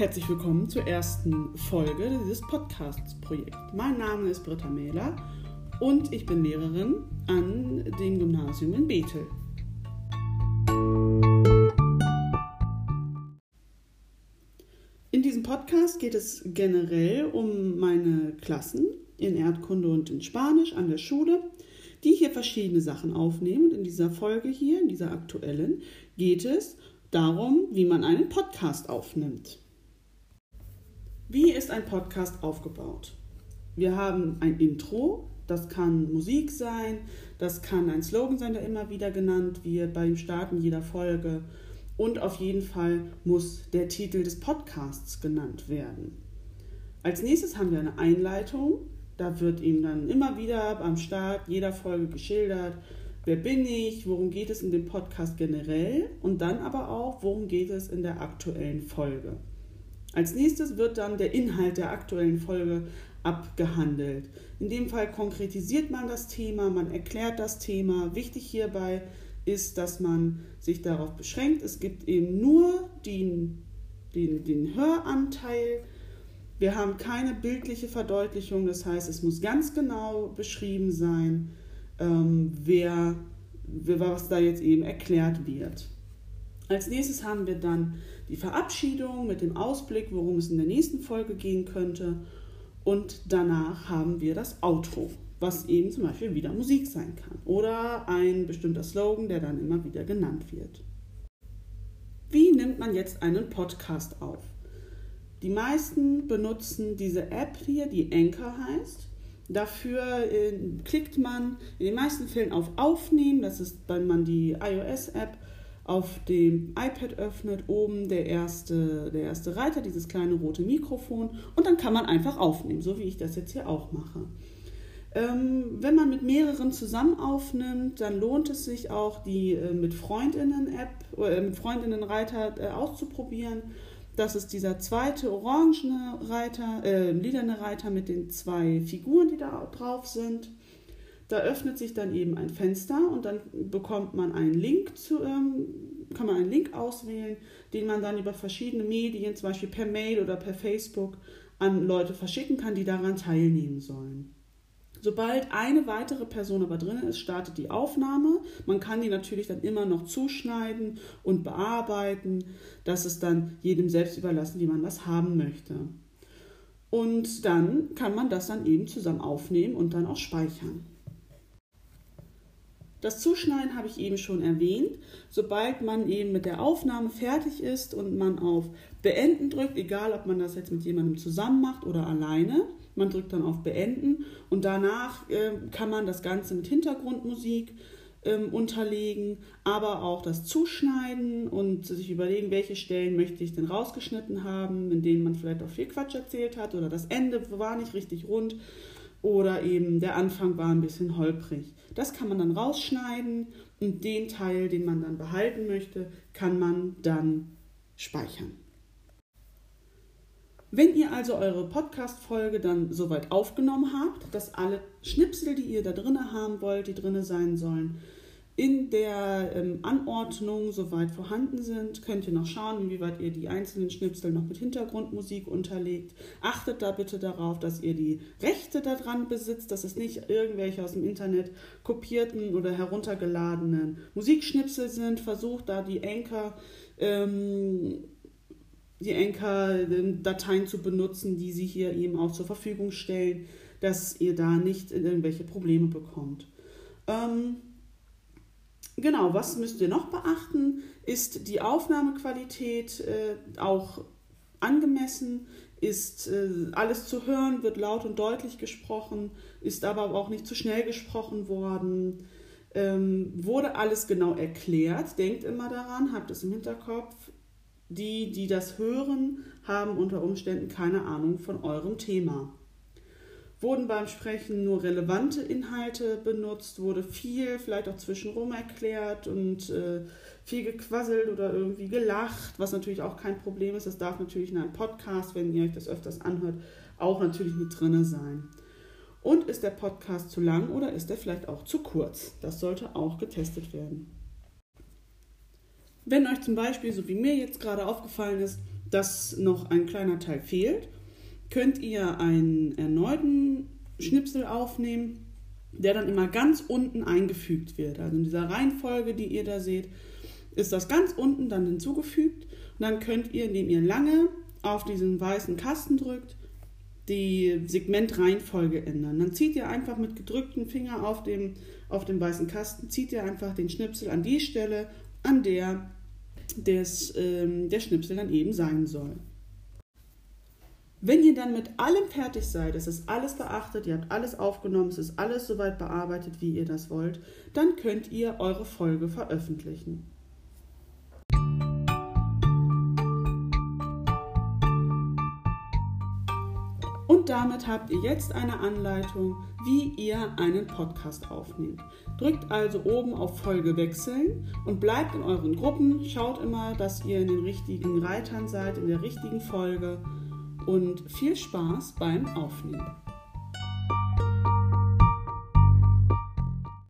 Herzlich willkommen zur ersten Folge dieses Podcasts-Projekts. Mein Name ist Britta Mähler und ich bin Lehrerin an dem Gymnasium in Bethel. In diesem Podcast geht es generell um meine Klassen in Erdkunde und in Spanisch an der Schule, die hier verschiedene Sachen aufnehmen. Und in dieser Folge hier, in dieser aktuellen, geht es darum, wie man einen Podcast aufnimmt. Wie ist ein Podcast aufgebaut? Wir haben ein Intro, das kann Musik sein, das kann ein Slogan sein, der immer wieder genannt wird beim Starten jeder Folge. Und auf jeden Fall muss der Titel des Podcasts genannt werden. Als nächstes haben wir eine Einleitung. Da wird ihm dann immer wieder am Start jeder Folge geschildert, wer bin ich, worum geht es in dem Podcast generell und dann aber auch, worum geht es in der aktuellen Folge. Als nächstes wird dann der Inhalt der aktuellen Folge abgehandelt. In dem Fall konkretisiert man das Thema, man erklärt das Thema. Wichtig hierbei ist, dass man sich darauf beschränkt. Es gibt eben nur den, den, den Höranteil. Wir haben keine bildliche Verdeutlichung, das heißt, es muss ganz genau beschrieben sein, ähm, wer, was da jetzt eben erklärt wird. Als nächstes haben wir dann die Verabschiedung mit dem Ausblick, worum es in der nächsten Folge gehen könnte. Und danach haben wir das Outro, was eben zum Beispiel wieder Musik sein kann oder ein bestimmter Slogan, der dann immer wieder genannt wird. Wie nimmt man jetzt einen Podcast auf? Die meisten benutzen diese App hier, die Anchor heißt. Dafür äh, klickt man in den meisten Fällen auf Aufnehmen, das ist, wenn man die iOS-App auf dem iPad öffnet, oben der erste, der erste Reiter, dieses kleine rote Mikrofon und dann kann man einfach aufnehmen, so wie ich das jetzt hier auch mache. Ähm, wenn man mit mehreren zusammen aufnimmt, dann lohnt es sich auch, die äh, mit Freundinnen-App äh, mit Freundinnen-Reiter äh, auszuprobieren. Das ist dieser zweite orangene Reiter, äh, lilane Reiter mit den zwei Figuren, die da drauf sind. Da öffnet sich dann eben ein Fenster und dann bekommt man einen Link zu, ähm, kann man einen Link auswählen, den man dann über verschiedene Medien, zum Beispiel per Mail oder per Facebook, an Leute verschicken kann, die daran teilnehmen sollen. Sobald eine weitere Person aber drin ist, startet die Aufnahme. Man kann die natürlich dann immer noch zuschneiden und bearbeiten. Das ist dann jedem selbst überlassen, wie man das haben möchte. Und dann kann man das dann eben zusammen aufnehmen und dann auch speichern. Das Zuschneiden habe ich eben schon erwähnt. Sobald man eben mit der Aufnahme fertig ist und man auf Beenden drückt, egal ob man das jetzt mit jemandem zusammen macht oder alleine, man drückt dann auf Beenden und danach äh, kann man das Ganze mit Hintergrundmusik ähm, unterlegen, aber auch das Zuschneiden und sich überlegen, welche Stellen möchte ich denn rausgeschnitten haben, in denen man vielleicht auch viel Quatsch erzählt hat oder das Ende war nicht richtig rund oder eben der Anfang war ein bisschen holprig. Das kann man dann rausschneiden und den Teil, den man dann behalten möchte, kann man dann speichern. Wenn ihr also eure Podcast-Folge dann soweit aufgenommen habt, dass alle Schnipsel, die ihr da drin haben wollt, die drin sein sollen, in der ähm, Anordnung soweit vorhanden sind. Könnt ihr noch schauen, inwieweit ihr die einzelnen Schnipsel noch mit Hintergrundmusik unterlegt. Achtet da bitte darauf, dass ihr die Rechte daran besitzt, dass es nicht irgendwelche aus dem Internet kopierten oder heruntergeladenen Musikschnipsel sind. Versucht da die Anchor. Ähm, die Anchor-Dateien zu benutzen, die sie hier eben auch zur Verfügung stellen, dass ihr da nicht irgendwelche Probleme bekommt. Ähm, Genau, was müsst ihr noch beachten? Ist die Aufnahmequalität äh, auch angemessen? Ist äh, alles zu hören? Wird laut und deutlich gesprochen? Ist aber auch nicht zu schnell gesprochen worden? Ähm, wurde alles genau erklärt? Denkt immer daran, habt es im Hinterkopf. Die, die das hören, haben unter Umständen keine Ahnung von eurem Thema. Wurden beim Sprechen nur relevante Inhalte benutzt, wurde viel vielleicht auch zwischenrum erklärt und äh, viel gequasselt oder irgendwie gelacht, was natürlich auch kein Problem ist. Das darf natürlich in einem Podcast, wenn ihr euch das öfters anhört, auch natürlich mit drinne sein. Und ist der Podcast zu lang oder ist er vielleicht auch zu kurz? Das sollte auch getestet werden. Wenn euch zum Beispiel, so wie mir jetzt gerade aufgefallen ist, dass noch ein kleiner Teil fehlt, könnt ihr einen erneuten Schnipsel aufnehmen, der dann immer ganz unten eingefügt wird. Also in dieser Reihenfolge, die ihr da seht, ist das ganz unten dann hinzugefügt. Und dann könnt ihr, indem ihr lange auf diesen weißen Kasten drückt, die Segmentreihenfolge ändern. Dann zieht ihr einfach mit gedrücktem Finger auf dem, auf dem weißen Kasten, zieht ihr einfach den Schnipsel an die Stelle, an der des, ähm, der Schnipsel dann eben sein soll. Wenn ihr dann mit allem fertig seid, es ist alles beachtet, ihr habt alles aufgenommen, es ist alles soweit bearbeitet, wie ihr das wollt, dann könnt ihr eure Folge veröffentlichen. Und damit habt ihr jetzt eine Anleitung, wie ihr einen Podcast aufnehmt. Drückt also oben auf Folge wechseln und bleibt in euren Gruppen. Schaut immer, dass ihr in den richtigen Reitern seid, in der richtigen Folge. Und viel Spaß beim Aufnehmen.